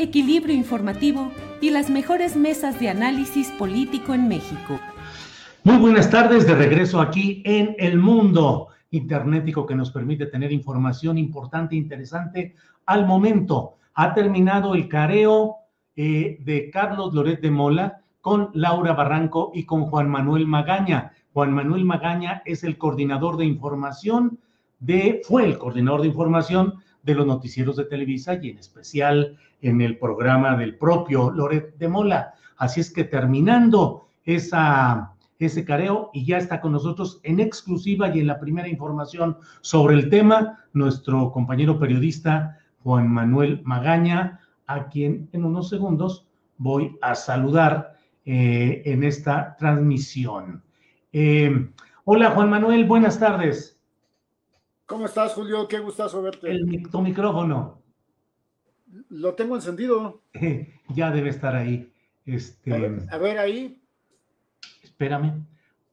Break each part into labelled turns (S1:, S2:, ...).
S1: equilibrio informativo y las mejores mesas de análisis político en México.
S2: Muy buenas tardes, de regreso aquí en El Mundo Internetico que nos permite tener información importante e interesante al momento. Ha terminado el careo eh, de Carlos Loret de Mola con Laura Barranco y con Juan Manuel Magaña. Juan Manuel Magaña es el coordinador de información de, fue el coordinador de información de los noticieros de Televisa y en especial en el programa del propio Loret de Mola. Así es que terminando esa, ese careo y ya está con nosotros en exclusiva y en la primera información sobre el tema, nuestro compañero periodista Juan Manuel Magaña, a quien en unos segundos voy a saludar eh, en esta transmisión. Eh, hola Juan Manuel, buenas tardes.
S3: ¿Cómo estás, Julio? Qué gustazo verte.
S2: El, tu micrófono.
S3: Lo tengo encendido.
S2: ya debe estar ahí. Este...
S3: A, ver, ahí.
S2: Espérame.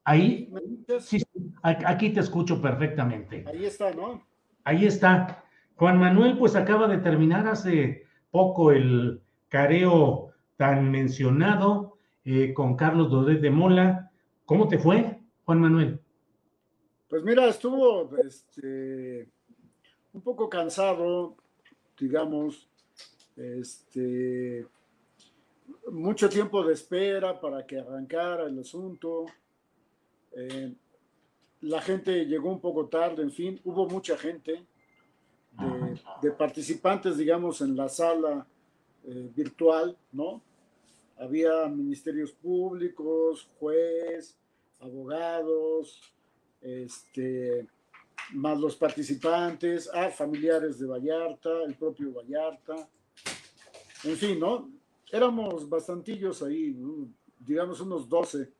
S2: Ahí. Sí, aquí te escucho perfectamente.
S3: Ahí está, ¿no?
S2: Ahí está. Juan Manuel, pues acaba de terminar hace poco el careo tan mencionado eh, con Carlos Dodet de Mola. ¿Cómo te fue, Juan Manuel?
S3: Pues mira, estuvo este, un poco cansado, digamos, este, mucho tiempo de espera para que arrancara el asunto. Eh, la gente llegó un poco tarde, en fin, hubo mucha gente de, participantes, digamos, en la sala eh, virtual, ¿no? Había ministerios públicos, juez, abogados, este, más los participantes, ah, familiares de Vallarta, el propio Vallarta, en fin, ¿no? Éramos bastantillos ahí, digamos unos 12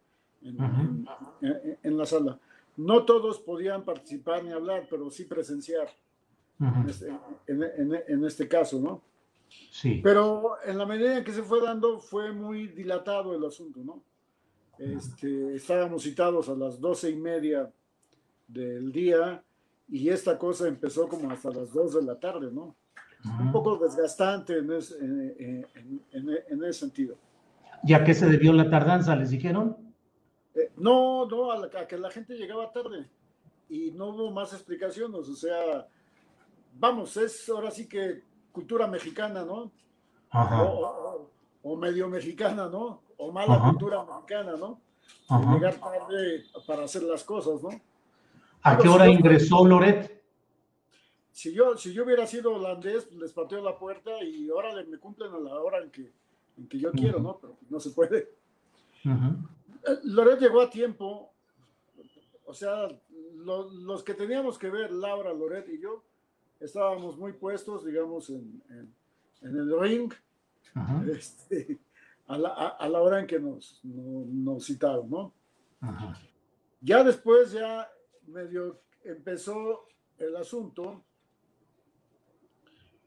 S3: en, la sala. No todos podían participar ni hablar, pero sí presenciar este, en, este, caso, ¿no?
S2: Sí.
S3: Pero en la medida en que se fue dando, fue muy dilatado el asunto, ¿no? Este, estábamos citados a las doce y media del día y esta cosa empezó como hasta las 2 de la tarde, ¿no? Un poco desgastante en ese, en, ese, sentido.
S2: ¿Y a qué se debió la tardanza? ¿Les dijeron?
S3: Eh, no, no, a, que la gente llegaba tarde y no hubo más explicaciones, o sea, vamos, es ahora sí que cultura mexicana, ¿no? O, medio mexicana, ¿no? O mala cultura mexicana, ¿no? Llegar tarde para hacer las cosas, ¿no?
S2: ¿A qué hora ingresó Loret?
S3: Si yo, si yo hubiera sido holandés, les pateo la puerta y ahora me cumplen a la hora en que, en que yo quiero, ¿no? Pero no se puede. Eh, Loret llegó a tiempo, o sea, los que teníamos que ver, Laura, Loret y yo, estábamos muy puestos, digamos, en, el ring, este, a, la, hora en que nos, nos citaron, ¿no? Ya después, ya medio empezó el asunto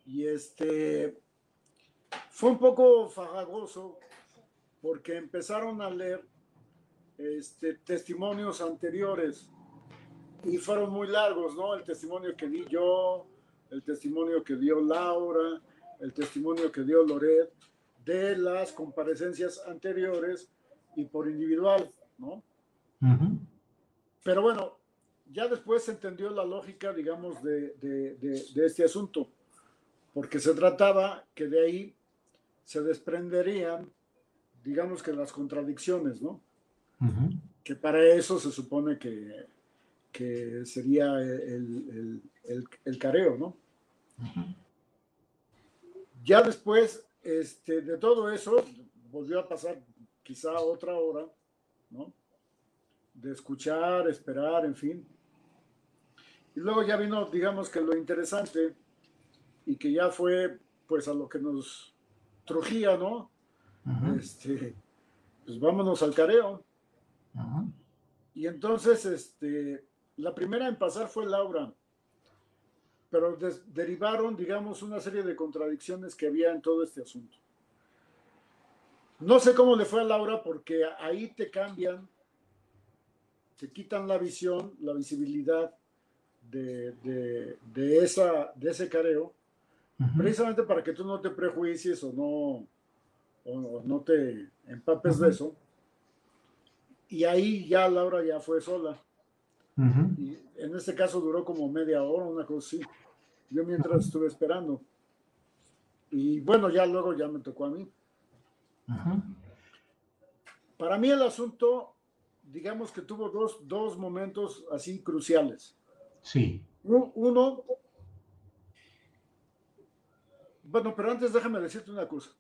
S3: y este fue un poco farragoso porque empezaron a leer este, testimonios anteriores y fueron muy largos, ¿no? El testimonio que di yo, el testimonio que dio Laura, el testimonio que dio Loret de las comparecencias anteriores y por individual, ¿no? Pero bueno, ya después se entendió la lógica, digamos, de, de, este asunto, porque se trataba que de ahí se desprenderían, digamos que las contradicciones, ¿no? Que para eso se supone que, que sería el, el, el, careo, ¿no? Ya después este, de todo eso, volvió a pasar quizá otra hora, ¿no? De escuchar, esperar, en fin. Y luego ya vino, digamos que lo interesante, y que ya fue pues a lo que nos trujía, ¿no? Este, pues vámonos al careo. Y entonces, este, la primera en pasar fue Laura pero derivaron, digamos, una serie de contradicciones que había en todo este asunto. No sé cómo le fue a Laura porque ahí te cambian, te quitan la visión, la visibilidad de, de, esa, de ese careo, precisamente para que tú no te prejuicies o no, o no te empapes de eso. Y ahí ya Laura ya fue sola. Y en este caso duró como media hora, una cosa así. Yo mientras estuve esperando. Y bueno, ya luego ya me tocó a mí. Para mí el asunto, digamos que tuvo dos, dos momentos así cruciales.
S2: Sí.
S3: Uno, bueno, pero antes déjame decirte una cosa,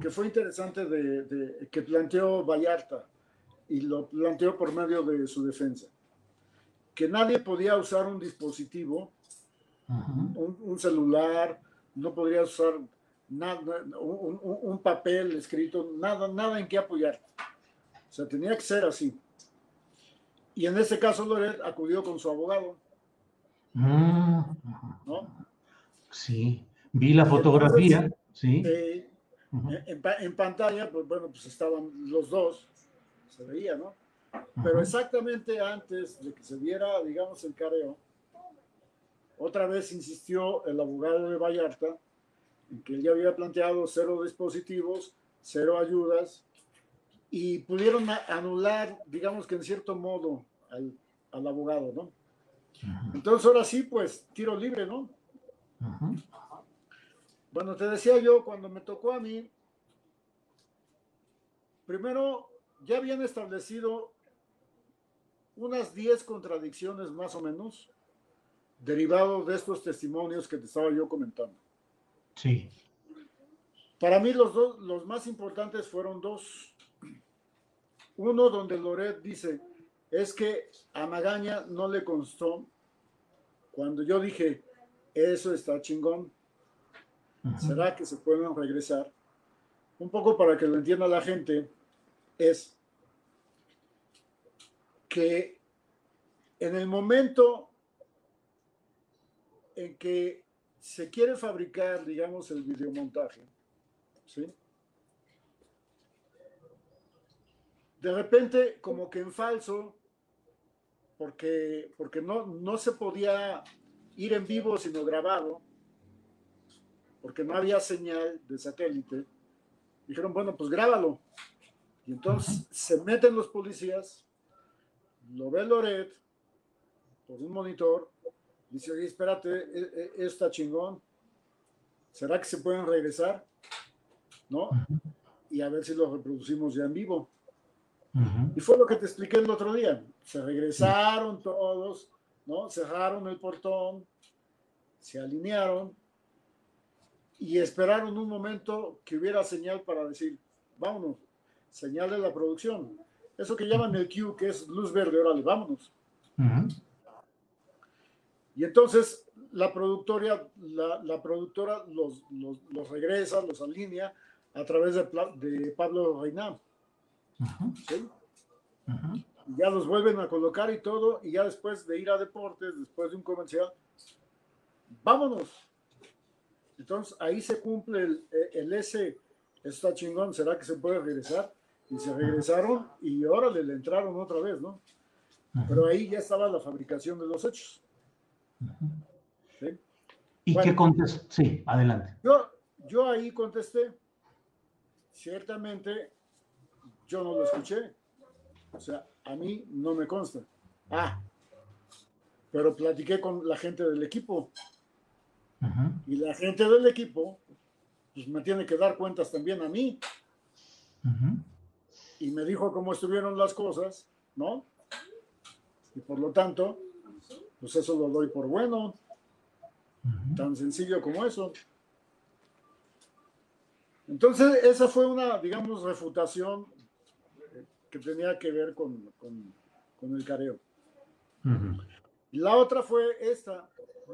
S3: que fue interesante de, que planteó Vallarta y lo planteó por medio de su defensa que nadie podía usar un dispositivo, un, celular, no podría usar nada, un, papel escrito, nada, nada en que apoyar. O sea, tenía que ser así. Y en este caso Loret acudió con su abogado.
S2: Mm, sí, vi la fotografía, sí.
S3: en, en, pantalla, pues bueno, pues estaban los dos, se veía, ¿no? Pero exactamente antes de que se diera, digamos, el careo, otra vez insistió el abogado de Vallarta en que él ya había planteado cero dispositivos, cero ayudas, y pudieron anular, digamos que en cierto modo, al, abogado, ¿no? Entonces ahora sí, pues tiro libre, ¿no? Bueno, te decía yo, cuando me tocó a mí, primero ya habían establecido unas 10 contradicciones más o menos, derivado de estos testimonios que te estaba yo comentando.
S2: Sí.
S3: Para mí los, dos, los más importantes fueron dos. Uno donde Loret dice, es que a Magaña no le constó cuando yo dije, eso está chingón, ¿será que se pueden regresar? Un poco para que lo entienda la gente, es que en el momento en que se quiere fabricar, digamos, el videomontaje, ¿sí? De repente, como que en falso, porque, porque no, no se podía ir en vivo sino grabado, porque no había señal de satélite, dijeron, bueno, pues grábalo. Y entonces se meten los policías lo ve Loret por un monitor, dice, oye, espérate, e, e, está chingón, ¿será que se pueden regresar? ¿No? Y a ver si lo reproducimos ya en vivo. Y fue lo que te expliqué el otro día. Se regresaron todos, ¿no? Cerraron el portón, se alinearon y esperaron un momento que hubiera señal para decir, vámonos, señal de la producción. Eso que llaman el Q, que es luz verde, órale, vámonos. Y entonces la productora, la, productora los, los, regresa, los alinea a través de, de Pablo ¿sí? Ya los vuelven a colocar y todo, y ya después de ir a deportes, después de un comercial, vámonos. Entonces ahí se cumple el, el S, está chingón, ¿será que se puede regresar? y se regresaron y órale, le entraron otra vez, ¿no? Pero ahí ya estaba la fabricación de los hechos.
S2: ¿Y qué contestó? Sí, adelante.
S3: Yo, yo ahí contesté, ciertamente yo no lo escuché. O sea, a mí no me consta. Ah, pero platiqué con la gente del equipo. Y la gente del equipo, pues me tiene que dar cuentas también a mí. Y me dijo cómo estuvieron las cosas, ¿no? Y por lo tanto, pues eso lo doy por bueno. Tan sencillo como eso. Entonces, esa fue una, digamos, refutación que tenía que ver con, el careo. La otra fue esta.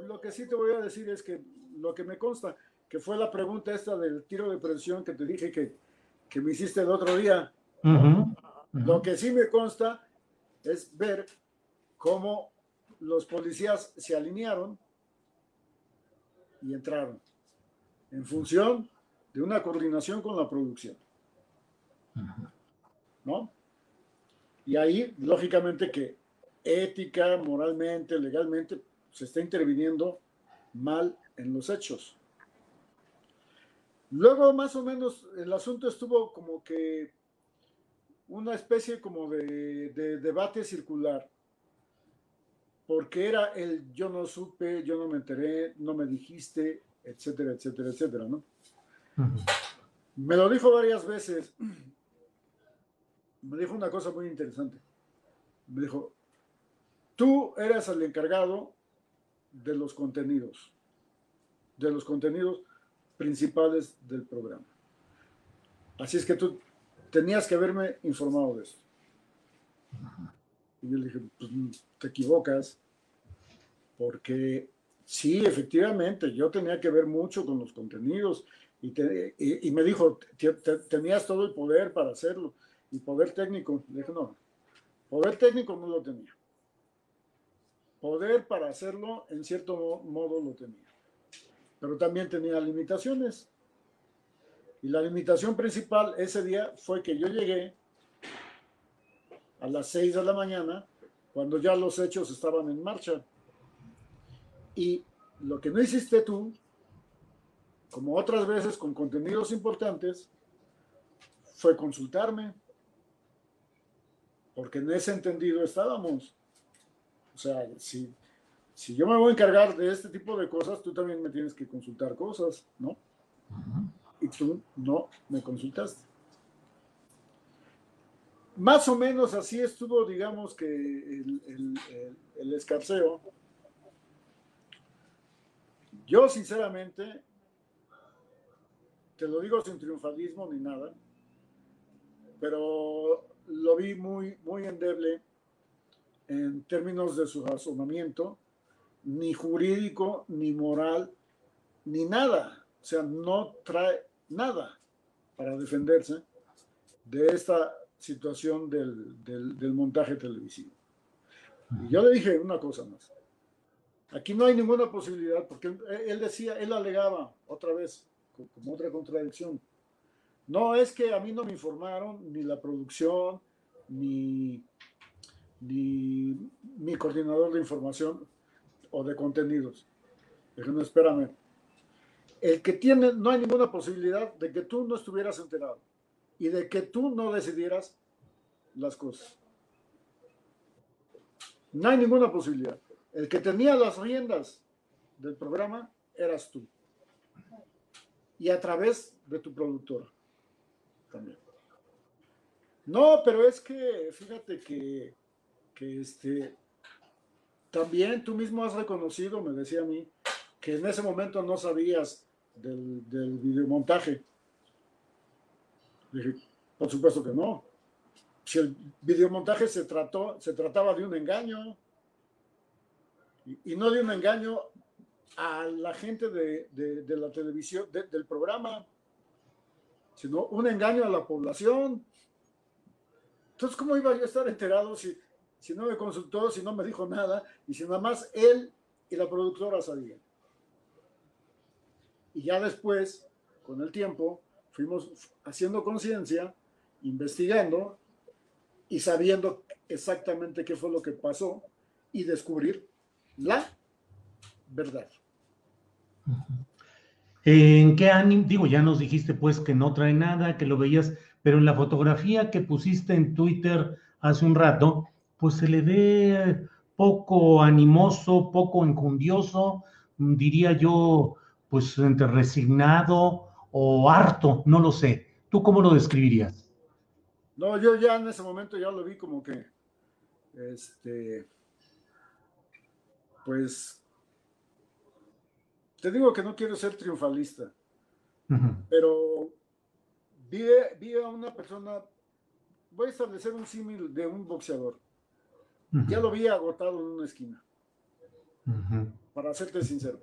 S3: Lo que sí te voy a decir es que lo que me consta, que fue la pregunta esta del tiro de presión que te dije que, que me hiciste el otro día. Lo que sí me consta es ver cómo los policías se alinearon y entraron en función de una coordinación con la producción. ¿No? Y ahí, lógicamente, que ética, moralmente, legalmente, se está interviniendo mal en los hechos. Luego, más o menos, el asunto estuvo como que una especie como de, debate circular, porque era el yo no supe, yo no me enteré, no me dijiste, etcétera, etcétera, etcétera, ¿no? Me lo dijo varias veces me dijo una cosa muy interesante. Me dijo, tú eras el encargado de los contenidos, de los contenidos principales del programa. Así es que tú tenías que haberme informado de esto. Y yo le dije, pues te equivocas, porque sí, efectivamente, yo tenía que ver mucho con los contenidos y, y me dijo, tenías todo el poder para hacerlo y poder técnico, dije, no, poder técnico no lo tenía. Poder para hacerlo, en cierto modo, lo tenía. Pero también tenía limitaciones. Y la limitación principal ese día fue que yo llegué a las 6 de la mañana, cuando ya los hechos estaban en marcha. Y lo que no hiciste tú, como otras veces con contenidos importantes, fue consultarme, porque en ese entendido estábamos. O sea, si, si yo me voy a encargar de este tipo de cosas, tú también me tienes que consultar cosas, ¿no? Y tú no me consultaste. Más o menos así estuvo, digamos, que el, el, el escarceo. Yo, sinceramente, te lo digo sin triunfalismo ni nada, pero lo vi muy, muy endeble en términos de su razonamiento, ni jurídico, ni moral, ni nada. O sea, no trae nada para defenderse de esta situación del, del, montaje televisivo. Y yo le dije una cosa más. Aquí no hay ninguna posibilidad, porque él, decía, él alegaba otra vez, como otra contradicción, no, es que a mí no me informaron ni la producción, ni, ni mi coordinador de información o de contenidos. Dije, no, espérame. El que tiene, no hay ninguna posibilidad de que tú no estuvieras enterado y de que tú no decidieras las cosas. No hay ninguna posibilidad. El que tenía las riendas del programa eras tú. Y a través de tu productora también. No, pero es que fíjate que, que este, también tú mismo has reconocido, me decía a mí, que en ese momento no sabías del, videomontaje. Dije, por supuesto que no. Si el videomontaje se trató, se trataba de un engaño, y, no de un engaño a la gente de, de, la televisión, del programa, sino un engaño a la población. Entonces, ¿cómo iba yo a estar enterado si, si no me consultó, si no me dijo nada y si nada más él y la productora sabían? Y ya después, con el tiempo, fuimos haciendo conciencia, investigando y sabiendo exactamente qué fue lo que pasó y descubrir la verdad.
S2: ¿En qué ánimo? Digo, ya nos dijiste pues que no trae nada, que lo veías, pero en la fotografía que pusiste en Twitter hace un rato, pues se le ve poco animoso, poco encundioso, diría yo, pues entre resignado o harto, no lo sé. ¿Tú cómo lo describirías?
S3: No, yo ya en ese momento ya lo vi como que, este, pues, te digo que no quiero ser triunfalista, pero vi, vi, a una persona, voy a establecer un símil de un boxeador. Ya lo vi agotado en una esquina, para serte sincero.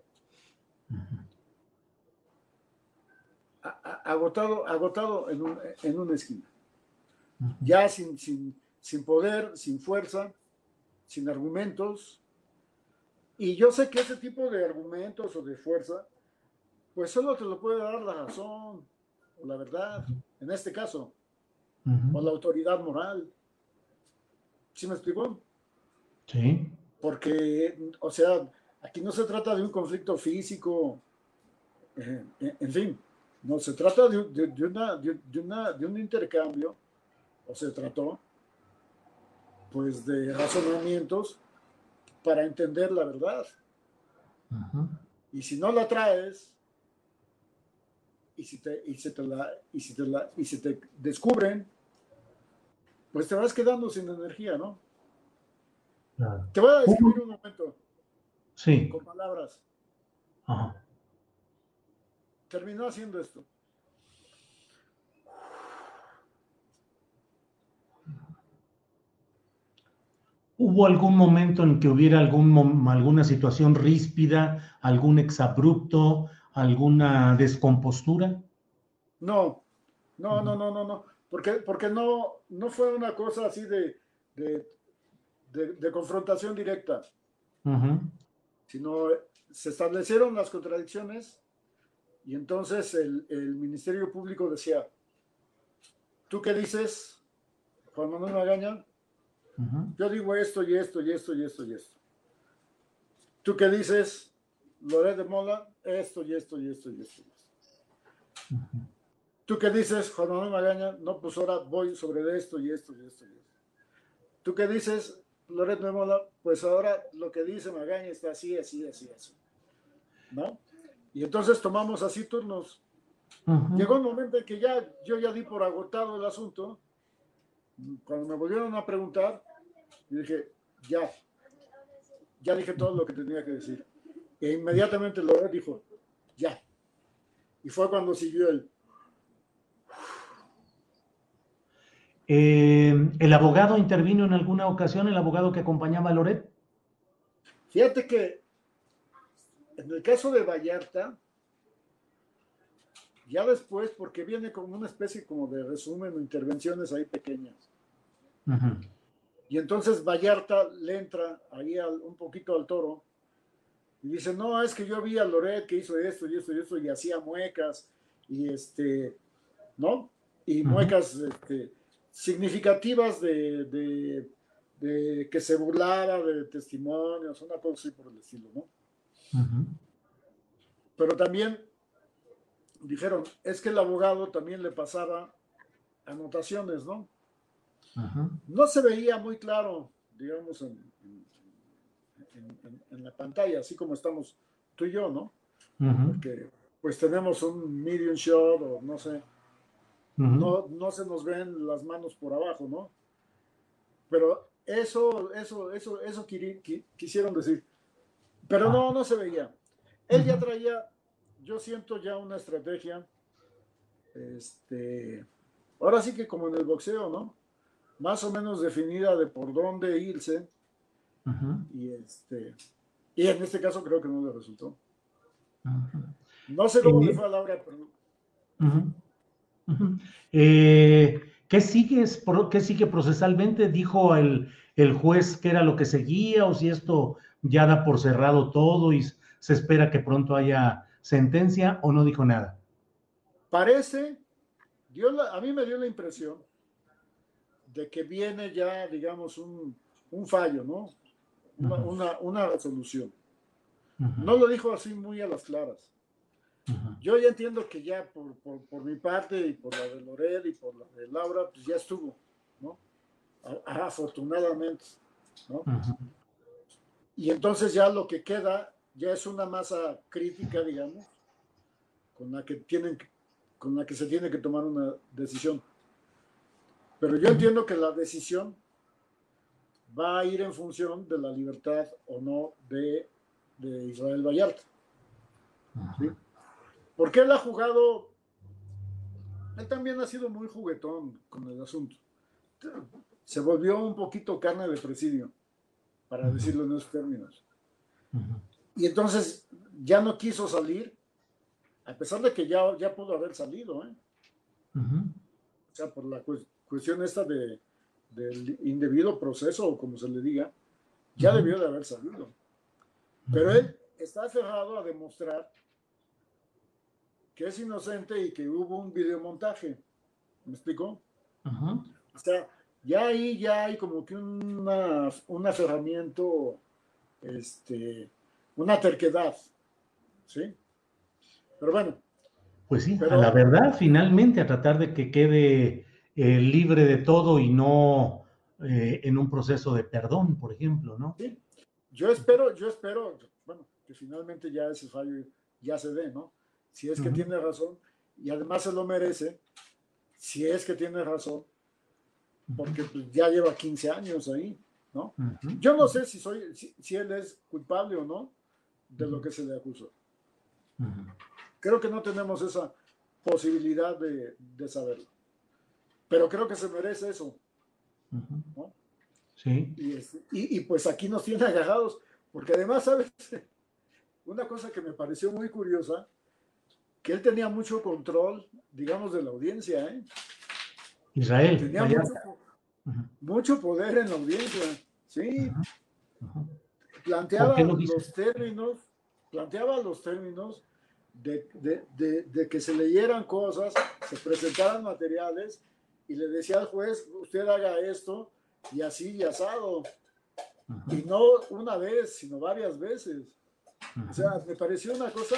S3: agotado, agotado en, un, en una esquina. Ya sin, sin, sin poder, sin fuerza, sin argumentos. Y yo sé que ese tipo de argumentos o de fuerza, pues solo te lo puede dar la razón o la verdad, en este caso, o la autoridad moral. ¿Sí me explicó?
S2: Sí.
S3: Porque, o sea, aquí no se trata de un conflicto físico, eh, en fin, no, se trata de, una, de, un intercambio, o se trató, pues, de razonamientos para entender la verdad. Y si no la traes, y si te, y te la, y si te la, y si te descubren, pues te vas quedando sin energía, ¿no? Te voy a describir un momento.
S2: Sí.
S3: Con palabras.
S2: Ajá
S3: terminó haciendo esto.
S2: ¿Hubo algún momento en que hubiera algún, alguna situación ríspida, algún exabrupto, alguna descompostura?
S3: No, no, no, no, no, no, porque, porque no, no fue una cosa así de, de, confrontación directa, sino se establecieron las contradicciones y entonces el, Ministerio Público decía, ¿tú qué dices, Juan Manuel Magaña? Yo digo esto y esto y esto y esto y esto. ¿Tú qué dices, Loret de Mola? Esto y esto y esto y esto. ¿Tú qué dices, Juan Manuel Magaña? No, pues ahora voy sobre esto y esto y esto y esto. ¿Tú qué dices, Loret de Mola? Pues ahora lo que dice Magaña está así, así, así, así. ¿No? Y entonces tomamos así turnos. Llegó un momento en que ya yo ya di por agotado el asunto. Cuando me volvieron a preguntar, dije, ya, ya dije todo lo que tenía que decir. E inmediatamente lo dijo, ya. Y fue cuando siguió el...
S2: Eh, ¿El abogado intervino en alguna ocasión, el abogado que acompañaba a Loret?
S3: Fíjate que en el caso de Vallarta, ya después, porque viene como una especie como de resumen o intervenciones ahí pequeñas. Y entonces Vallarta le entra ahí un poquito al toro y dice, no, es que yo vi a Loret que hizo esto y esto y esto y hacía muecas y este, ¿no? Y muecas este, significativas de, de, que se burlara de testimonios, una cosa así por el estilo, ¿no? Pero también dijeron, es que el abogado también le pasaba anotaciones, ¿no? No se veía muy claro, digamos, en, la pantalla, así como estamos tú y yo, ¿no? Porque pues tenemos un medium shot o no sé, no, no se nos ven las manos por abajo, ¿no? Pero eso, eso, eso, eso quisieron decir. Pero no, ah. no se veía. Él ya traía, yo siento ya una estrategia, este, ahora sí que como en el boxeo, ¿no? Más o menos definida de por dónde irse. Y este, y en este caso creo que no le resultó. No sé cómo le fue a Laura, pero.
S2: Eh, ¿qué, sigue, ¿Qué sigue procesalmente? ¿Dijo el, el juez qué era lo que seguía o si esto ya da por cerrado todo y se espera que pronto haya sentencia o no dijo nada?
S3: Parece, a mí me dio la impresión de que viene ya, digamos, un, fallo, ¿no? Una, resolución. No lo dijo así muy a las claras. Yo ya entiendo que ya por, por, mi parte y por la de Lored y por la de Laura, pues ya estuvo, ¿no? afortunadamente, ¿no? Y entonces ya lo que queda ya es una masa crítica, digamos, con la que tienen con la que se tiene que tomar una decisión. Pero yo entiendo que la decisión va a ir en función de la libertad o no de, de Israel Vallarta. ¿Sí? Porque él ha jugado, él también ha sido muy juguetón con el asunto. Se volvió un poquito carne de presidio, para decirlo en esos términos. Y entonces ya no quiso salir, a pesar de que ya, ya pudo haber salido, ¿eh? O sea, por la cuestión esta de, del indebido proceso, o como se le diga, ya debió de haber salido. Pero él está cerrado a demostrar que es inocente y que hubo un videomontaje. ¿Me explicó? O sea, ya ahí ya hay como que una, un aferramiento, este, una terquedad. ¿Sí? Pero bueno.
S2: Pues sí, a la verdad, finalmente, a tratar de que quede eh, libre de todo y no eh, en un proceso de perdón, por ejemplo, ¿no?
S3: Sí. Yo espero, yo espero, bueno, que finalmente ya ese fallo ya se dé, ¿no? si es que tiene razón, y además se lo merece, si es que tiene razón, porque pues, ya lleva 15 años ahí, ¿no? Yo no sé si, soy, si, él es culpable o no de lo que se le acusó. Creo que no tenemos esa posibilidad de, saberlo. Pero creo que se merece eso. ¿no?
S2: Sí.
S3: Y, y, pues aquí nos tiene agarrados, porque además, ¿sabes? Una cosa que me pareció muy curiosa que él tenía mucho control, digamos, de la audiencia. ¿eh?
S2: Israel.
S3: Tenía mucho, poder en la audiencia, ¿sí? Planteaba los términos, planteaba los términos de, que se leyeran cosas, se presentaran materiales y le decía al juez, usted haga esto y así y asado. Y no una vez, sino varias veces. O sea, me pareció una cosa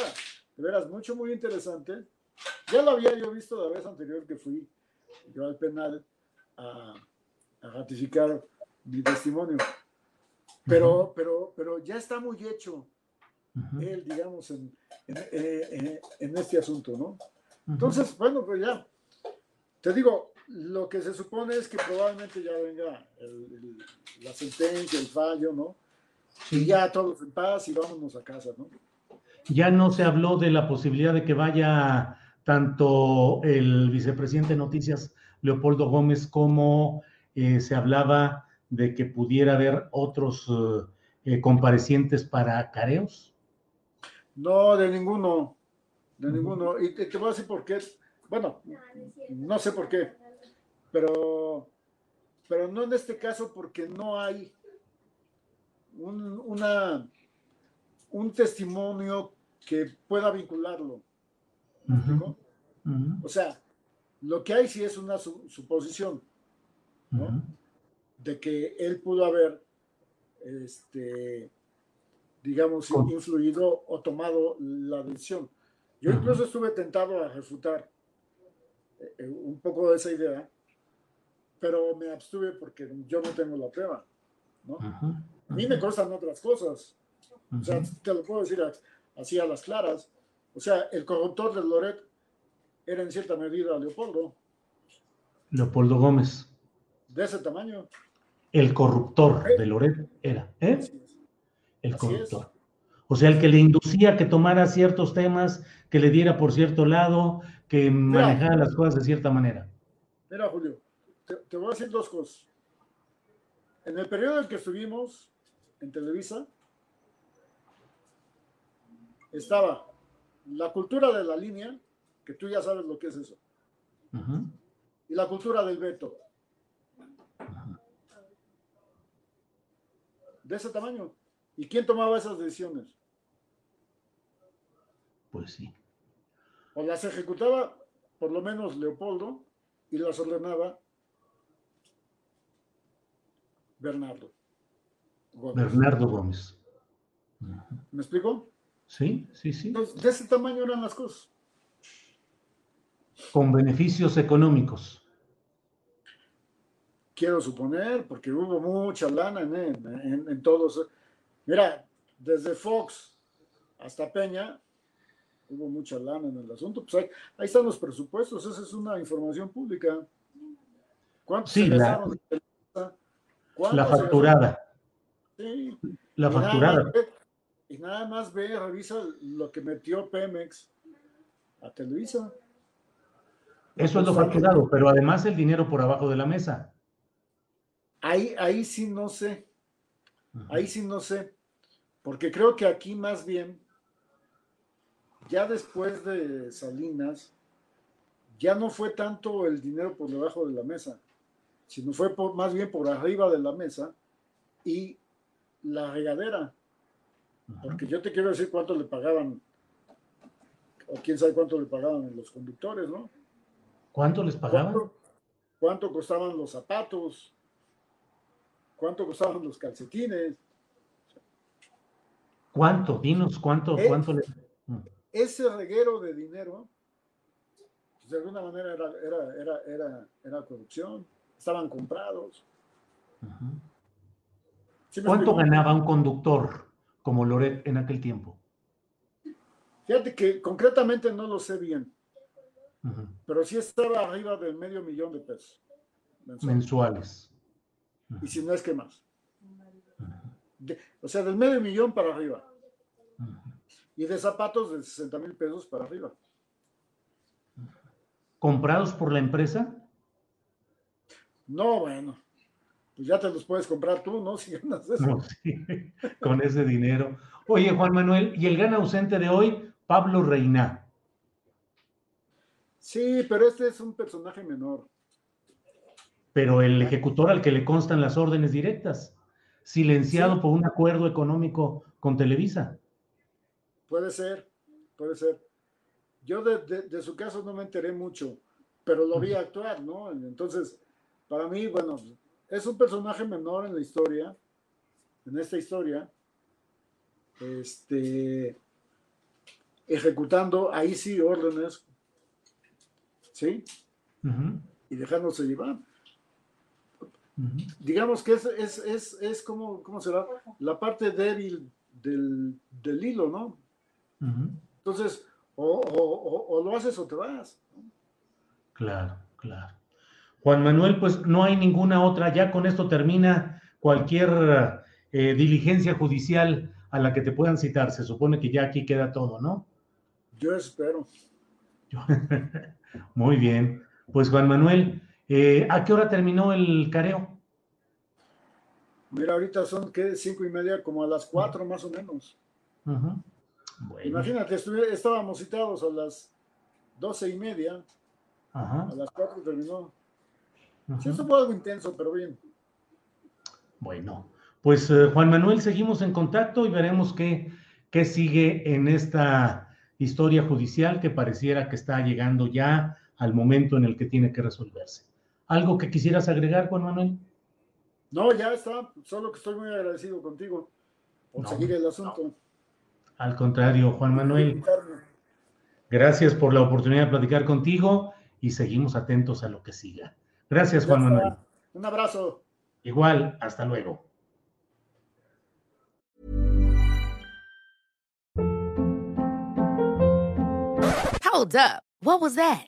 S3: de veras, mucho, muy interesante. Ya lo había yo visto la vez anterior que fui yo al penal a, ratificar mi testimonio. Pero, pero, pero ya está muy hecho él, digamos, en, en, en, este asunto, ¿no? Entonces, bueno, pues ya, te digo, lo que se supone es que probablemente ya venga la sentencia, el fallo, ¿no? Y ya todos en paz y vámonos a casa, ¿no?
S2: Ya no se habló de la posibilidad de que vaya tanto el vicepresidente de Noticias, Leopoldo Gómez, como eh, se hablaba de que pudiera haber otros eh, comparecientes para careos.
S3: No, de ninguno, de ninguno. Y te, voy a decir por qué. Bueno, no sé por qué, pero, pero no en este caso porque no hay una un testimonio que pueda vincularlo. O sea, lo que hay sí es una suposición, ¿no? De que él pudo haber, este, digamos, influido o tomado la decisión. Yo incluso estuve tentado a refutar eh, eh, un poco de esa idea, pero me abstuve porque yo no tengo la prueba, ¿no? A mí me costan otras cosas. O sea, te lo puedo decir así a las claras. O sea, el corruptor de Loret era en cierta medida Leopoldo.
S2: Leopoldo Gómez.
S3: De ese tamaño.
S2: El corruptor de Loret era, ¿eh? El corruptor. O sea, el que le inducía a que tomara ciertos temas, que le diera por cierto lado, que manejara las cosas de cierta manera.
S3: Mira, Julio, te, te voy a decir dos cosas. En el periodo en que estuvimos en Televisa, estaba la cultura de la línea, que tú ya sabes lo que es eso, y la cultura del veto. De ese tamaño. ¿Y quién tomaba esas decisiones?
S2: Pues sí.
S3: O las ejecutaba por lo menos Leopoldo y las ordenaba Bernardo.
S2: Bernardo Gómez.
S3: ¿Me explico?
S2: Sí, sí, sí.
S3: de ese tamaño eran las cosas.
S2: Con beneficios económicos.
S3: Quiero suponer, porque hubo mucha lana en, en todos. Mira, desde Fox hasta Peña, hubo mucha lana en el asunto. Pues ahí, están los presupuestos, esa es una información pública.
S2: ¿Cuánto sí, se la, la facturada.
S3: Sí.
S2: La facturada.
S3: y nada más ve, revisa lo que metió Pemex a Televisa.
S2: Eso es lo facturado, pero además el dinero por abajo de la mesa.
S3: Ahí, ahí sí no sé. Ahí sí no sé. Porque creo que aquí más bien ya después de Salinas, ya no fue tanto el dinero por debajo de la mesa, sino fue más bien por arriba de la mesa y la regadera. Porque yo te quiero decir cuánto le pagaban, o quién sabe cuánto le pagaban los conductores, ¿no?
S2: ¿Cuánto les pagaban?
S3: ¿Cuánto, costaban los zapatos? ¿Cuánto costaban los calcetines?
S2: ¿Cuánto? Dinos, ¿cuánto, eh, cuánto le
S3: ese reguero de dinero, pues, de alguna manera era, corrupción, estaban comprados.
S2: ¿Cuánto ganaba un conductor como Loret en aquel tiempo?
S3: Fíjate que concretamente no lo sé bien, pero sí estaba arriba del medio millón de pesos.
S2: Mensuales.
S3: Y si no es que más. o sea, del medio millón para arriba y de zapatos de 60 mil pesos para arriba.
S2: ¿Comprados por la empresa?
S3: No, bueno, pues ya te los puedes comprar tú, ¿no? Si ganas eso.
S2: con ese dinero. Oye, Juan Manuel, ¿y el gran ausente de hoy? Pablo Reina.
S3: Sí, pero este es un personaje menor.
S2: Pero el ejecutor al que le constan las órdenes directas, silenciado por un acuerdo económico con Televisa.
S3: Puede ser, puede ser. Yo de, su caso no me enteré mucho, pero lo vi actuar, ¿no? Entonces, para mí, bueno, es un personaje menor en la historia, en esta historia, este, ejecutando ahí sí órdenes, ¿sí? Y dejándose llevar. Digamos que es, es, es, como, ¿cómo será? La parte débil del, del hilo, ¿no? Entonces, o, lo haces o te vas.
S2: Claro, claro. Juan Manuel, pues no hay ninguna otra, ya con esto termina cualquier eh, diligencia judicial a la que te puedan citar. Se supone que ya aquí queda todo, ¿no?
S3: Yo espero.
S2: Muy bien. Pues Juan Manuel, eh, ¿a qué hora terminó el careo?
S3: Mira, ahorita son, ¿qué? Cinco y media, como a las cuatro más o menos. Imagínate, estábamos citados a las doce y media. A las cuatro terminó. Sí, eso fue algo intenso, pero bien.
S2: Bueno, pues eh, Juan Manuel, seguimos en contacto y veremos qué, qué sigue en esta historia judicial que pareciera que está llegando ya al momento en el que tiene que resolverse. ¿Algo que quisieras agregar, Juan Manuel?
S3: No, ya está. Solo que estoy muy agradecido contigo por seguir el asunto.
S2: Al contrario, Juan Manuel, gracias por la oportunidad de platicar contigo y seguimos atentos a lo que siga. Gracias, Juan Manuel.
S3: Un abrazo.
S2: Igual, hasta luego.
S4: Hold up. What was that?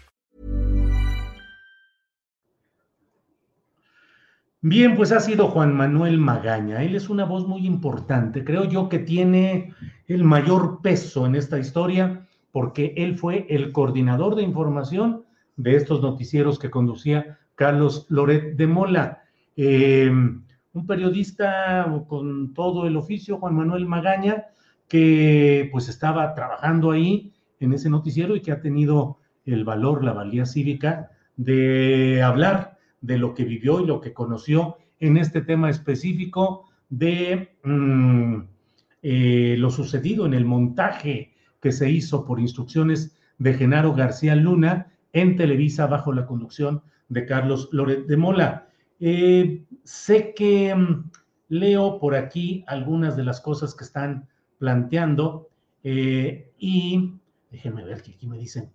S2: Bien, pues ha sido Juan Manuel Magaña. Él es una voz muy importante. Creo yo que tiene el mayor peso en esta historia porque él fue el coordinador de información de estos noticieros que conducía Carlos Loret de Mola. Em, un periodista con todo el oficio, Juan Manuel Magaña, que pues estaba trabajando ahí en ese noticiero y que ha tenido el valor, la valía cívica de hablar de lo que vivió y lo que conoció en este tema específico de mm, eh, lo sucedido en el montaje que se hizo por instrucciones de Genaro García Luna en Televisa bajo la conducción de Carlos Loret de Mola. Eh, sé que mm, leo por aquí algunas de las cosas que están planteando eh, y déjenme ver que aquí me dicen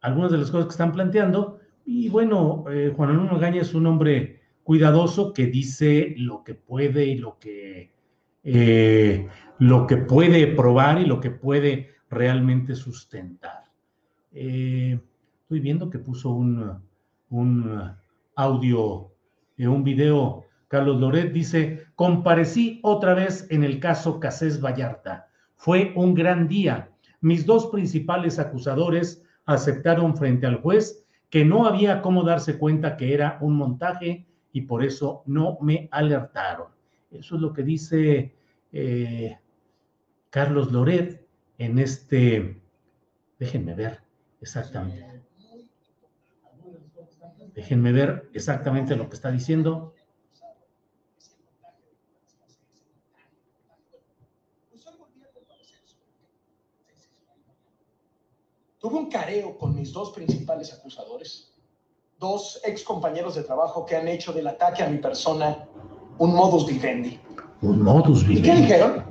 S2: algunas de las cosas que están planteando y bueno, eh, Juan Manuel Magaña es un hombre cuidadoso que dice lo que puede y lo que, eh, lo que puede probar y lo que puede realmente sustentar. Eh, estoy viendo que puso un, un audio, un video. Carlos Loret dice, comparecí otra vez en el caso Casés Vallarta. Fue un gran día. Mis dos principales acusadores aceptaron frente al juez que no había cómo darse cuenta que era un montaje y por eso no me alertaron. Eso es lo que dice eh, Carlos Loret en este, déjenme ver exactamente. Déjenme ver exactamente lo que está diciendo.
S5: Tuve un careo con mis dos principales acusadores, dos ex compañeros de trabajo que han hecho del ataque a mi persona un modus vivendi.
S2: Un modus vivendi.
S5: ¿Y qué dijeron?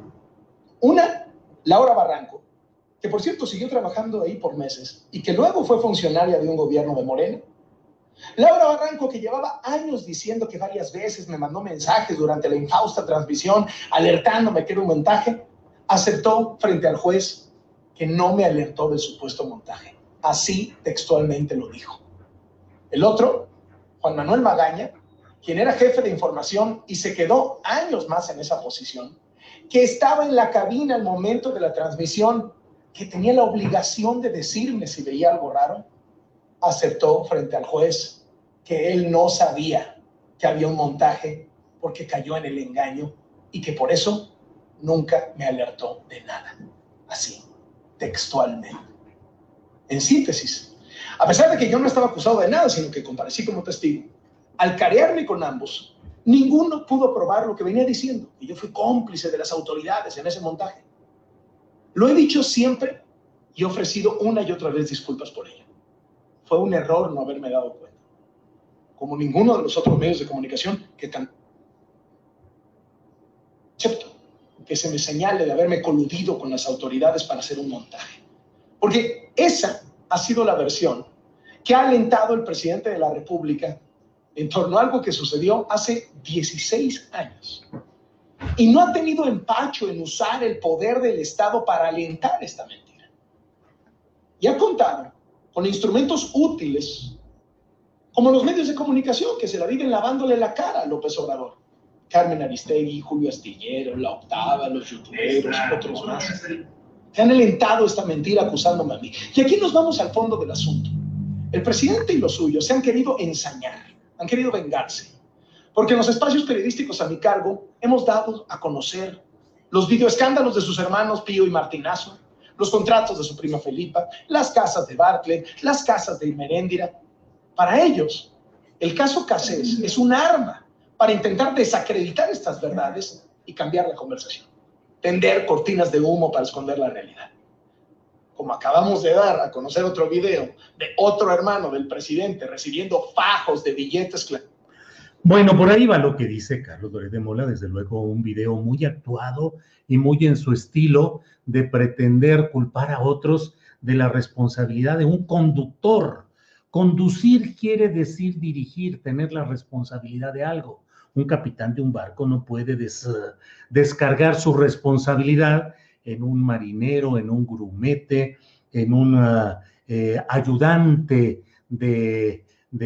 S5: Una, Laura Barranco, que por cierto siguió trabajando ahí por meses y que luego fue funcionaria de un gobierno de Moreno. Laura Barranco, que llevaba años diciendo que varias veces me mandó mensajes durante la infausta transmisión alertándome que era un montaje, aceptó frente al juez que no me alertó del supuesto montaje. Así textualmente lo dijo. El otro, Juan Manuel Magaña, quien era jefe de información y se quedó años más en esa posición, que estaba en la cabina al momento de la transmisión, que tenía la obligación de decirme si veía algo raro, aceptó frente al juez que él no sabía que había un montaje porque cayó en el engaño y que por eso nunca me alertó de nada. Así textualmente. En síntesis, a pesar de que yo no estaba acusado de nada, sino que comparecí como testigo, al carearme con ambos, ninguno pudo probar lo que venía diciendo, y yo fui cómplice de las autoridades en ese montaje. Lo he dicho siempre y he ofrecido una y otra vez disculpas por ello. Fue un error no haberme dado cuenta, como ninguno de los otros medios de comunicación que. Que se me señale de haberme coludido con las autoridades para hacer un montaje. Porque esa ha sido la versión que ha alentado el presidente de la República en torno a algo que sucedió hace 16 años. Y no ha tenido empacho en usar el poder del Estado para alentar esta mentira. Y ha contado con instrumentos útiles, como los medios de comunicación que se la viven lavándole la cara a López Obrador Carmen Aristegui, Julio Astillero, La Octava, los youtuberos, otros más, que han alentado esta mentira acusándome a mí. Y aquí nos vamos al fondo del asunto. El presidente y los suyos se han querido ensañar, han querido vengarse, porque en los espacios periodísticos a mi cargo hemos dado a conocer los videoescándalos de sus hermanos Pío y Martinazo, los contratos de su prima Felipa, las casas de Bartlett, las casas de Irmeréndira. Para ellos, el caso Casés es un arma para intentar desacreditar estas verdades y cambiar la conversación. Tender cortinas de humo para esconder la realidad. Como acabamos de dar a conocer otro video de otro hermano del presidente recibiendo fajos de billetes.
S2: Bueno, por ahí va lo que dice Carlos Doré de Mola, desde luego un video muy actuado y muy en su estilo de pretender culpar a otros de la responsabilidad de un conductor. Conducir quiere decir dirigir, tener la responsabilidad de algo un capitán de un barco no puede descargar su responsabilidad en un marinero, en un grumete, en un eh, ayudante de,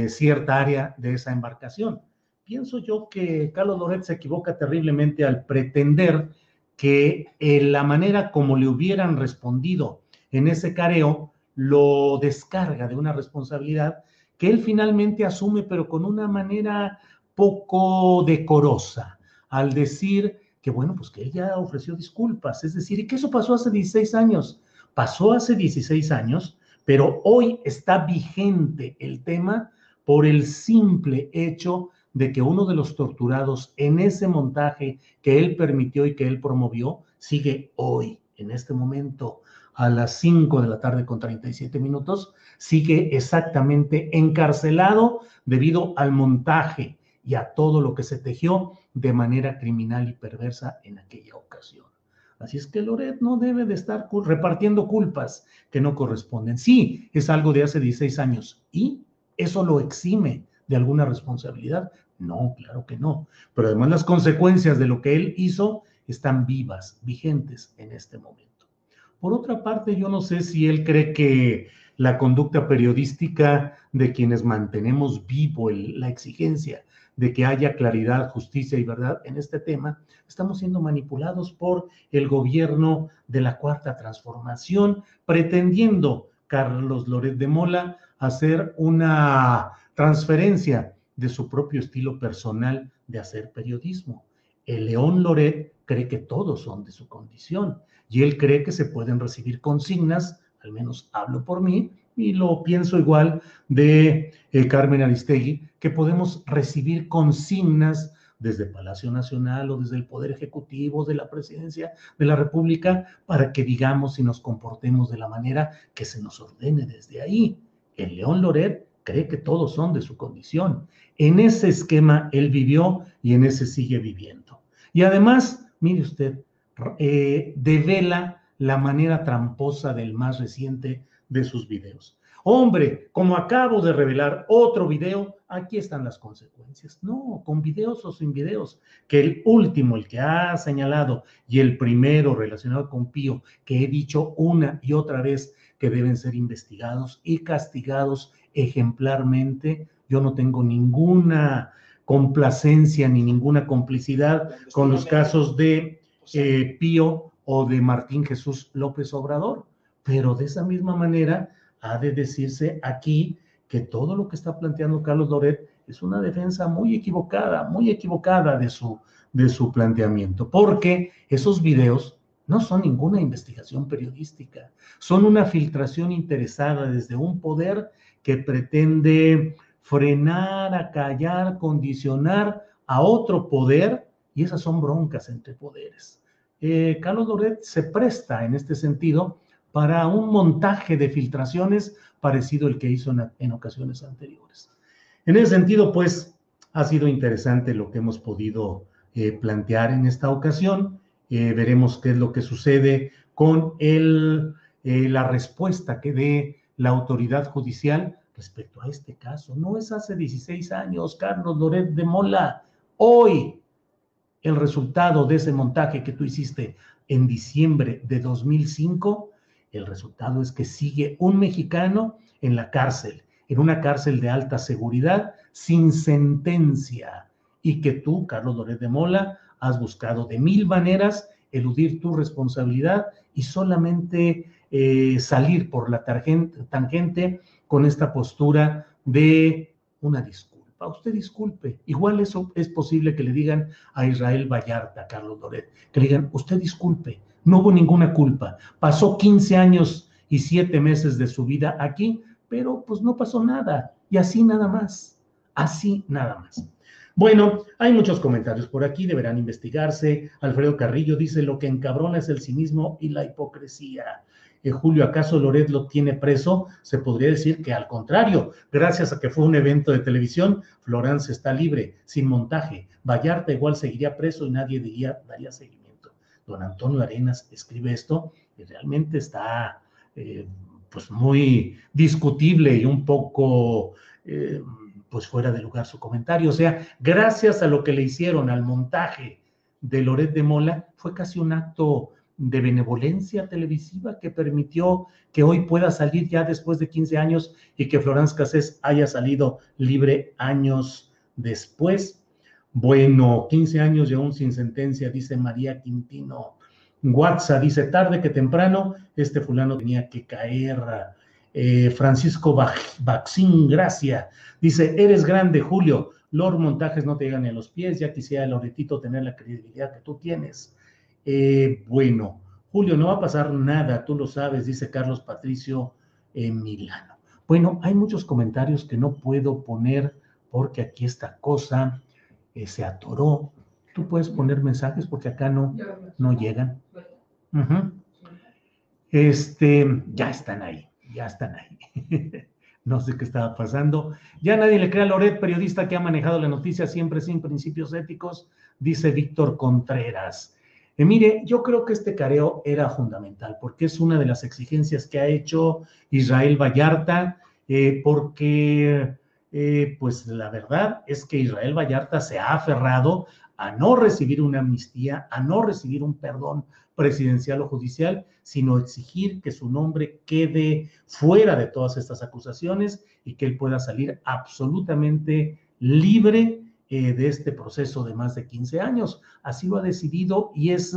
S2: cierta área de esa embarcación. Pienso yo que Carlos Loret se equivoca terriblemente al pretender que eh, la manera como le hubieran respondido en ese careo lo descarga de una responsabilidad que él finalmente asume, pero con una manera poco decorosa, al decir que, bueno, pues que él ya ofreció disculpas, es decir, y que eso pasó hace 16 años. Pasó hace 16 años, pero hoy está vigente el tema por el simple hecho de que uno de los torturados en ese montaje que él permitió y que él promovió sigue hoy, en este momento, a las 5 de la tarde con 37 minutos, sigue exactamente encarcelado debido al montaje y a todo lo que se tejió de manera criminal y perversa en aquella ocasión. Así es que Loret no debe de estar repartiendo culpas que no corresponden. Sí, es algo de hace 16 años y eso lo exime de alguna responsabilidad. No, claro que no. Pero además las consecuencias de lo que él hizo están vivas, vigentes en este momento. Por otra parte, yo no sé si él cree que la conducta periodística de quienes mantenemos vivo la exigencia de que haya claridad, justicia y verdad en este tema, estamos siendo manipulados por el gobierno de la cuarta transformación, pretendiendo Carlos Loret de Mola hacer una transferencia de su propio estilo personal de hacer periodismo. El León Loret cree que todos son de su condición y él cree que se pueden recibir consignas, al menos hablo por mí, y lo pienso igual de eh, Carmen Aristegui, que podemos recibir consignas desde Palacio Nacional o desde el Poder Ejecutivo de la Presidencia de la República para que digamos y nos comportemos de la manera que se nos ordene desde ahí. El León Loret cree que todos son de su condición. En ese esquema él vivió y en ese sigue viviendo. Y además, mire usted, eh, devela la manera tramposa del más reciente de sus videos. Hombre, como acabo de revelar otro video, aquí están las consecuencias. No, con videos o sin videos, que el último, el que ha señalado, y el primero relacionado con Pío, que he dicho una y otra vez que deben ser investigados y castigados ejemplarmente. Yo no tengo ninguna complacencia ni ninguna complicidad con los casos de eh, Pío o de Martín Jesús López Obrador, pero de esa misma manera ha de decirse aquí que todo lo que está planteando Carlos Loret es una defensa muy equivocada, muy equivocada de su, de su planteamiento, porque esos videos no son ninguna investigación periodística, son una filtración interesada desde un poder que pretende frenar, acallar, condicionar a otro poder, y esas son broncas entre poderes. Eh, Carlos Loret se presta en este sentido para un montaje de filtraciones parecido al que hizo en, ocasiones anteriores. En ese sentido, pues, ha sido interesante lo que hemos podido eh, plantear en esta ocasión. Eh, veremos qué es lo que sucede con el, eh, la respuesta que dé la autoridad judicial respecto a este caso. No es hace 16 años, Carlos Loret de Mola. Hoy, el resultado de ese montaje que tú hiciste en diciembre de 2005 el resultado es que sigue un mexicano en la cárcel, en una cárcel de alta seguridad, sin sentencia, y que tú, Carlos Loret de Mola, has buscado de mil maneras eludir tu responsabilidad y solamente eh, salir por la tangente con esta postura de una disculpa. Usted disculpe. Igual eso es posible que le digan a Israel Vallarta, Carlos Loret, que le digan, usted disculpe, no hubo ninguna culpa. Pasó 15 años y 7 meses de su vida aquí, pero pues no pasó nada. Y así nada más. Así nada más. Bueno, hay muchos comentarios por aquí, deberán investigarse. Alfredo Carrillo dice, lo que encabrona es el cinismo y la hipocresía. Eh, Julio, ¿acaso Loret lo tiene preso? Se podría decir que al contrario, gracias a que fue un evento de televisión, Florence está libre, sin montaje. Vallarta igual seguiría preso y nadie diría, daría seguimiento don Antonio Arenas escribe esto, y realmente está eh, pues muy discutible y un poco eh, pues fuera de lugar su comentario. O sea, gracias a lo que le hicieron al montaje de Loret de Mola, fue casi un acto de benevolencia televisiva que permitió que hoy pueda salir ya después de 15 años y que Florence Cassés haya salido libre años después. Bueno, 15 años y aún sin sentencia, dice María Quintino. WhatsApp dice, tarde que temprano, este fulano tenía que caer. Eh, Francisco Baxín, gracia. Dice, eres grande, Julio. Los montajes no te llegan ni a los pies. Ya quisiera Loretito tener la credibilidad que tú tienes. Eh, bueno, Julio, no va a pasar nada, tú lo sabes, dice Carlos Patricio en Milano. Bueno, hay muchos comentarios que no puedo poner porque aquí esta cosa eh, se atoró. Tú puedes poner mensajes porque acá no, no llegan. Este, ya están ahí, ya están ahí. no sé qué estaba pasando. Ya nadie le cree a Loret, periodista que ha manejado la noticia siempre sin principios éticos, dice Víctor Contreras. Eh, mire, yo creo que este careo era fundamental porque es una de las exigencias que ha hecho Israel Vallarta, eh, porque eh, pues la verdad es que Israel Vallarta se ha aferrado a no recibir una amnistía, a no recibir un perdón presidencial o judicial, sino exigir que su nombre quede fuera de todas estas acusaciones y que él pueda salir absolutamente libre eh, de este proceso de más de 15 años. Así lo ha decidido y es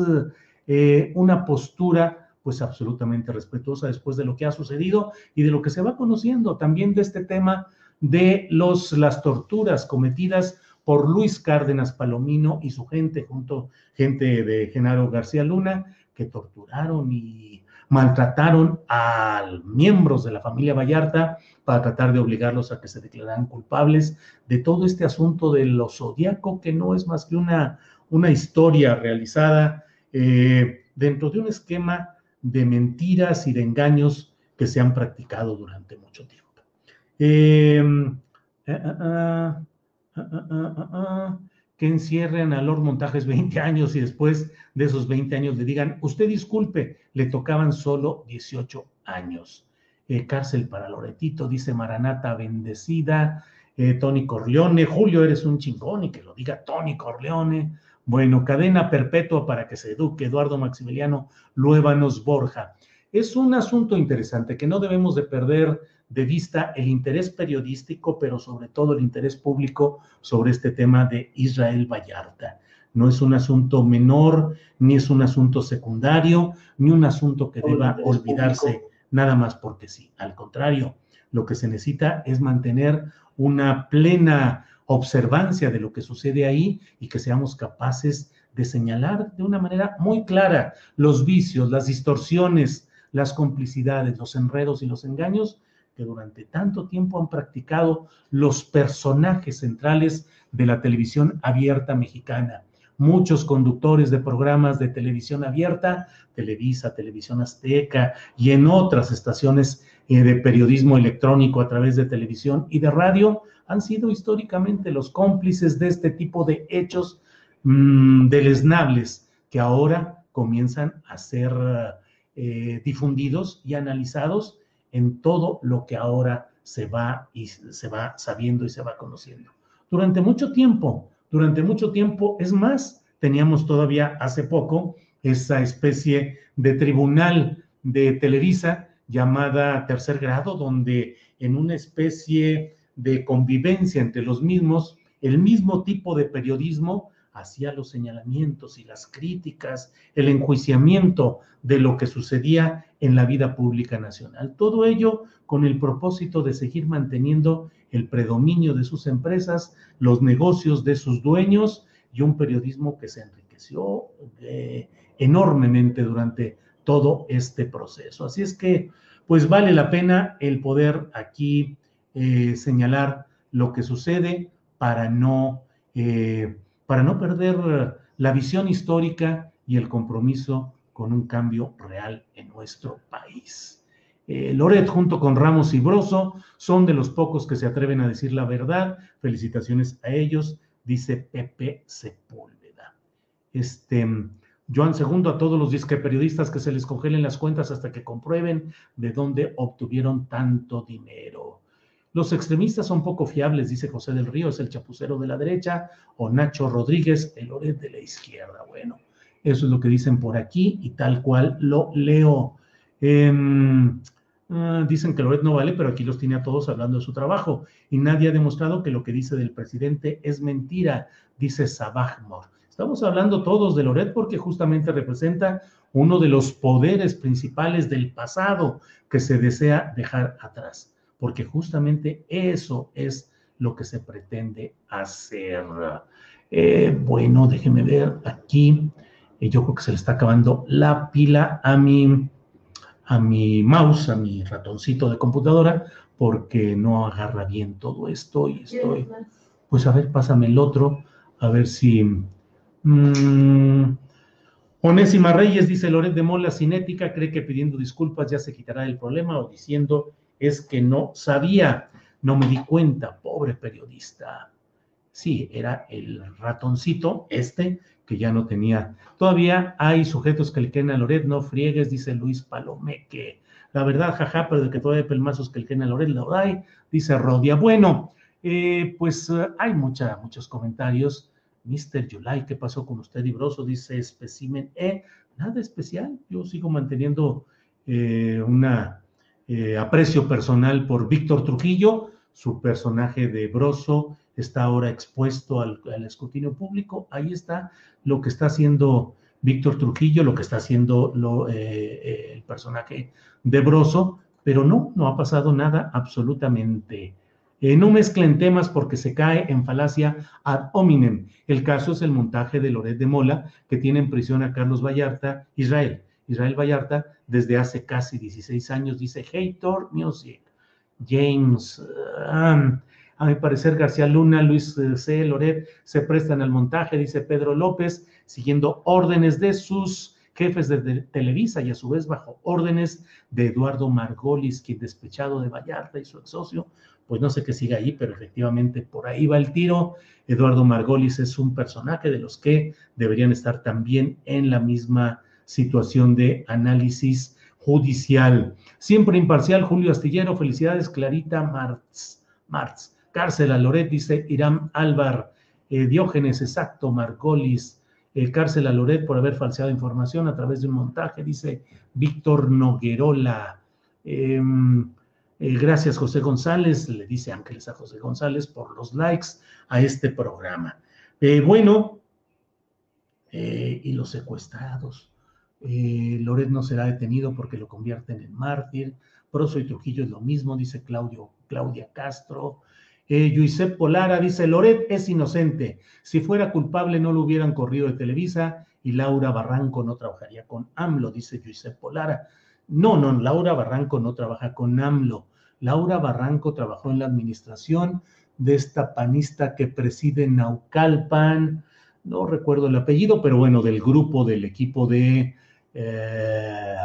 S2: eh, una postura pues absolutamente respetuosa después de lo que ha sucedido y de lo que se va conociendo también de este tema de los, las torturas cometidas por Luis Cárdenas Palomino y su gente, junto gente de Genaro García Luna, que torturaron y maltrataron a miembros de la familia Vallarta para tratar de obligarlos a que se declararan culpables de todo este asunto de lo zodiaco, que no es más que una, una historia realizada eh, dentro de un esquema de mentiras y de engaños que se han practicado durante mucho tiempo. Que encierren a Lord Montajes 20 años y después de esos 20 años le digan, usted disculpe, le tocaban solo 18 años. Eh, cárcel para Loretito, dice Maranata bendecida, eh, Tony Corleone, Julio eres un chingón y que lo diga Tony Corleone. Bueno, cadena perpetua para que se eduque Eduardo Maximiliano Luévanos Borja. Es un asunto interesante que no debemos de perder de vista el interés periodístico, pero sobre todo el interés público sobre este tema de Israel Vallarta. No es un asunto menor, ni es un asunto secundario, ni un asunto que deba olvidarse nada más porque sí. Al contrario, lo que se necesita es mantener una plena observancia de lo que sucede ahí y que seamos capaces de señalar de una manera muy clara los vicios, las distorsiones, las complicidades, los enredos y los engaños que durante tanto tiempo han practicado los personajes centrales de la televisión abierta mexicana. Muchos conductores de programas de televisión abierta, Televisa, Televisión Azteca y en otras estaciones eh, de periodismo electrónico a través de televisión y de radio, han sido históricamente los cómplices de este tipo de hechos mmm, deleznables que ahora comienzan a ser eh, difundidos y analizados en todo lo que ahora se va y se va sabiendo y se va conociendo. Durante mucho tiempo, durante mucho tiempo. Es más, teníamos todavía hace poco esa especie de tribunal de Televisa llamada tercer grado, donde en una especie de convivencia entre los mismos, el mismo tipo de periodismo hacía los señalamientos y las críticas, el enjuiciamiento de lo que sucedía en la vida pública nacional. Todo ello con el propósito de seguir manteniendo el predominio de sus empresas, los negocios de sus dueños y un periodismo que se enriqueció eh, enormemente durante todo este proceso. Así es que, pues vale la pena el poder aquí eh, señalar lo que sucede para no eh, para no perder la visión histórica y el compromiso con un cambio real en nuestro país. Eh, Loret junto con Ramos y Broso son de los pocos que se atreven a decir la verdad. Felicitaciones a ellos, dice Pepe Sepúlveda. Este, Joan Segundo, a todos los disque periodistas que se les congelen las cuentas hasta que comprueben de dónde obtuvieron tanto dinero. Los extremistas son poco fiables, dice José del Río, es el chapucero de la derecha, o Nacho Rodríguez, el Loret de la izquierda. Bueno, Eso es lo que dicen por aquí y tal cual lo leo. Em, ah, dicen que Loret no vale, pero aquí los tiene a todos hablando de su trabajo y nadie ha demostrado que lo que dice del presidente es mentira, dice Sabahmor. Estamos hablando todos de Loret porque justamente representa uno de los poderes principales del pasado que se desea dejar atrás, porque justamente eso es lo que se pretende hacer. Eh, bueno, déjeme ver aquí. Eh, yo creo que se le está acabando la pila a mi, a mi mouse, a mi ratoncito de computadora, porque no agarra bien todo esto y estoy. Pues a ver, pásame el otro, a ver si. Mm, Onésima Reyes dice Loret de Mola, cinética, cree que pidiendo disculpas ya se quitará el problema o diciendo es que no sabía, no me di cuenta, pobre periodista. Sí, era el ratoncito este que ya no tenía. Todavía hay sujetos que le queden a Loret, no friegues, dice Luis Palomeque. La verdad, jaja, pero de que todavía hay pelmazos que le queden a Loret, la hay, dice Rodia. Bueno, eh, pues eh, hay mucha, muchos comentarios Mr. July, ¿qué pasó con usted, Ibroso? Dice especimen E. Nada especial, yo sigo manteniendo eh, un eh, aprecio personal por Víctor Trujillo, su personaje de Broso está ahora expuesto al, escrutinio público. Ahí está lo que está haciendo Víctor Trujillo, lo que está haciendo eh, el personaje de Broso, pero no, no ha pasado nada absolutamente eh, no mezclen temas porque se cae en falacia ad hominem. El caso es el montaje de Loret de Mola, que tiene en prisión a Carlos Vallarta, Israel. Israel Vallarta, desde hace casi 16 años, dice Hater Music. James, um, a mi parecer García Luna, Luis eh, C. Loret se prestan al montaje, dice Pedro López, siguiendo órdenes de sus jefes de Televisa y a su vez bajo órdenes de Eduardo Margolis, quien despechado de Vallarta y su ex socio, pues no sé qué siga ahí, pero efectivamente por ahí va el tiro. Eduardo Margolis es un personaje de los que deberían estar también en la misma situación de análisis judicial. Siempre imparcial, Julio Astillero, felicidades, Clarita Martz, Martz. Cárcel a Loret, dice Irán Álvar, eh, Diógenes, exacto, Margolis, eh, cárcel a Loret por haber falseado información a través de un montaje, dice Víctor Noguerola. Em, eh, gracias, José González, le dice Ángeles a José González por los likes a este programa. Bueno, y los secuestrados. Loret no será detenido porque lo convierten en mártir. Proso y Trujillo es lo mismo, dice Claudio, Claudia Castro. Eh, Polara dice, Loret es inocente. Si fuera culpable no lo hubieran corrido de Televisa y Laura Barranco no trabajaría con AMLO, dice Giuseppe Polara. No, no, Laura Barranco no trabaja con AMLO. Laura Barranco trabajó en la administración de esta panista que preside Naucalpan, no recuerdo el apellido, pero bueno, del grupo, del equipo de, eh,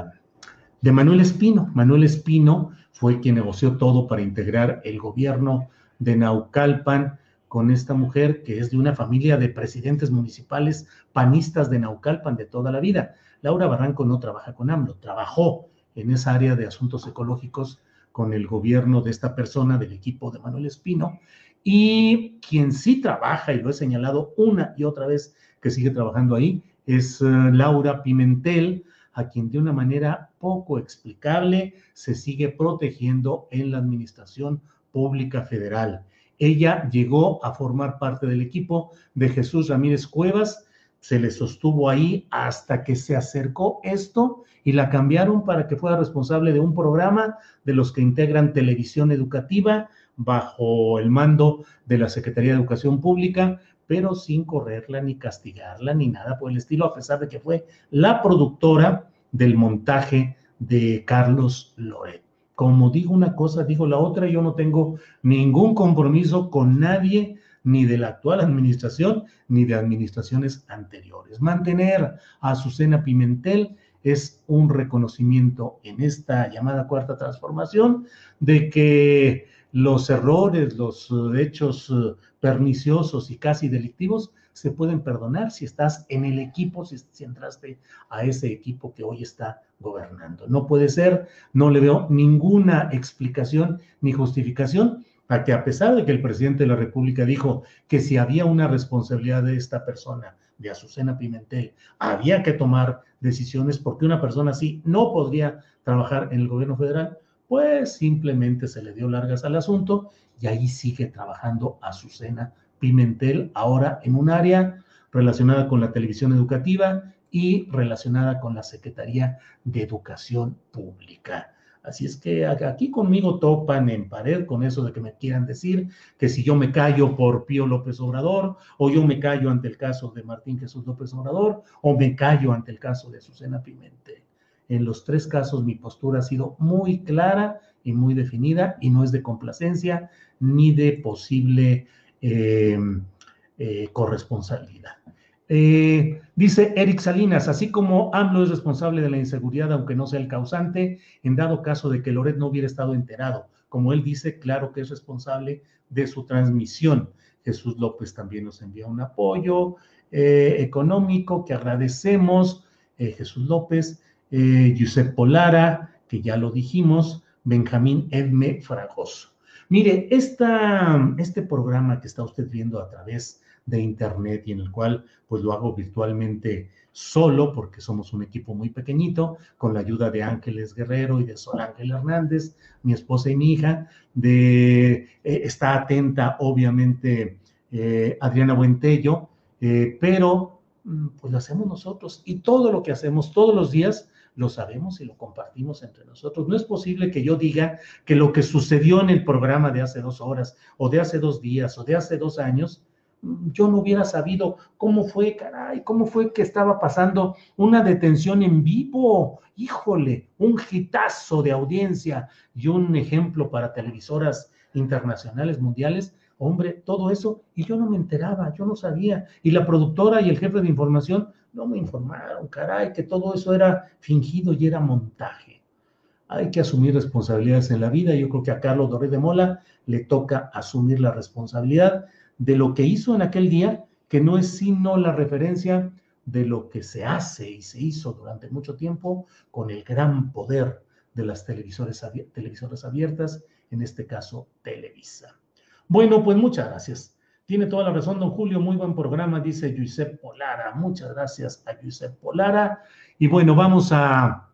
S2: de Manuel Espino. Manuel Espino fue quien negoció todo para integrar el gobierno de Naucalpan con esta mujer que es de una familia de presidentes municipales panistas de Naucalpan de toda la vida. Laura Barranco no trabaja con AMLO, trabajó en esa área de asuntos ecológicos con el gobierno de esta persona del equipo de Manuel Espino. Y quien sí trabaja, y lo he señalado una y otra vez que sigue trabajando ahí, es eh, Laura Pimentel, a quien de una manera poco explicable se sigue protegiendo en la administración pública federal. Ella llegó a formar parte del equipo de Jesús Ramírez Cuevas, se le sostuvo ahí hasta que se acercó esto y la cambiaron para que fuera responsable de un programa de los que integran televisión educativa bajo el mando de la Secretaría de Educación Pública, pero sin correrla ni castigarla ni nada por el estilo, a pesar de que fue la productora del montaje de Carlos Loret. Como digo una cosa, digo la otra, yo no tengo ningún compromiso con nadie ni de la actual administración, ni de administraciones anteriores. Mantener a Azucena Pimentel es un reconocimiento en esta llamada cuarta transformación de que los errores, los eh, hechos eh, perniciosos y casi delictivos se pueden perdonar si estás en el equipo, si, si, entraste a ese equipo que hoy está gobernando. No puede ser, no le veo ninguna explicación ni justificación a que a pesar de que el presidente de la República dijo que si había una responsabilidad de esta persona de Azucena Pimentel, había que tomar decisiones porque una persona así no podría trabajar en el gobierno federal, pues simplemente se le dio largas al asunto y ahí sigue trabajando Azucena Pimentel, ahora en un área relacionada con la televisión educativa y relacionada con la Secretaría de Educación Pública. Así es que aquí conmigo topan en pared con eso de que me quieran decir que si yo me callo por Pío López Obrador, o yo me callo ante el caso de Martín Jesús López Obrador, o me callo ante el caso de Susana Pimentel. En los tres casos mi postura ha sido muy clara y muy definida y no es de complacencia ni de posible eh, eh, corresponsabilidad. Eh, dice Eric Salinas, así como AMLO es responsable de la inseguridad, aunque no sea el causante, en dado caso de que Loret no hubiera estado enterado, como él dice, claro que es responsable de su transmisión. Jesús López también nos envía un apoyo eh, económico que agradecemos. Eh, Jesús López, Josep Polara, que ya lo dijimos, Benjamín Edme Fragoso. Mire, este programa que está usted viendo a través de Internet y en el cual pues lo hago virtualmente solo porque somos un equipo muy pequeñito, con la ayuda de Ángeles Guerrero y de Sol Ángel Hernández, mi esposa y mi hija, de, eh, está atenta obviamente eh, Adriana Buentello, eh, pero mm, pues lo hacemos nosotros y todo lo que hacemos todos los días lo sabemos y lo compartimos entre nosotros. No es posible que yo diga que lo que sucedió en el programa de hace dos horas o de hace dos días o de hace dos años yo no hubiera sabido cómo fue, caray, cómo fue que estaba pasando una detención en vivo. Híjole, un hitazo de audiencia y un ejemplo para televisoras internacionales, mundiales. Hombre, todo eso, y yo no me enteraba, yo no sabía. Y la productora y el jefe de información no me informaron, caray, que todo eso era fingido y era montaje. Hay que asumir responsabilidades en la vida. Yo creo que a Carlos Doré de Mola le toca asumir la responsabilidad de lo que hizo en aquel día, que no es sino la referencia de lo que se hace y se hizo durante mucho tiempo con el gran poder de las televisoras, televisoras abiertas, en este caso Televisa. Bueno, pues muchas gracias. Tiene toda la razón, don Julio, muy buen programa, dice Giuseppe Polara. Muchas gracias a Giuseppe Polara. Y bueno, vamos a...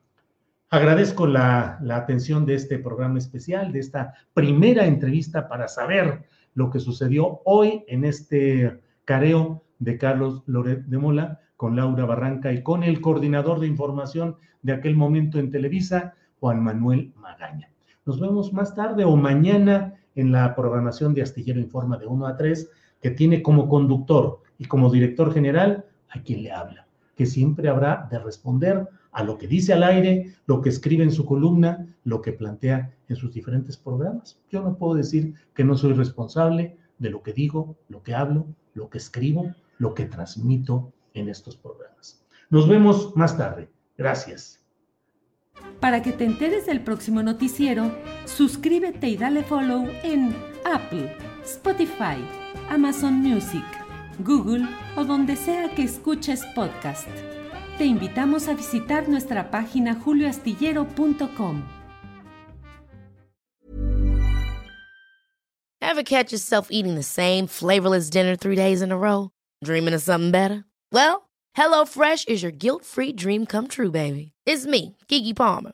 S2: Agradezco la, la atención de este programa especial, de esta primera entrevista para saber lo que sucedió hoy en este careo de Carlos Loret de Mola con Laura Barranca y con el coordinador de información de aquel momento en Televisa, Juan Manuel Magaña. Nos vemos más tarde o mañana en la programación de Astillero Informa de 1 a 3, que tiene como conductor y como director general a quien le habla, que siempre habrá de responder a lo que dice al aire, lo que escribe en su columna, lo que plantea en sus diferentes programas. Yo no puedo decir que no soy responsable de lo que digo, lo que hablo, lo que escribo, lo que transmito en estos programas. Nos vemos más tarde. Gracias.
S1: Para que te enteres del próximo noticiero, suscríbete y dale follow en Apple, Spotify, Amazon Music, Google o donde sea que escuches podcast te invitamos a visitar nuestra página julioastillero.com.
S4: Ever catch yourself eating the same flavorless dinner three days in a row? Dreaming of something better? Well, HelloFresh is your guilt-free dream come true, baby. It's me, Kiki Palmer.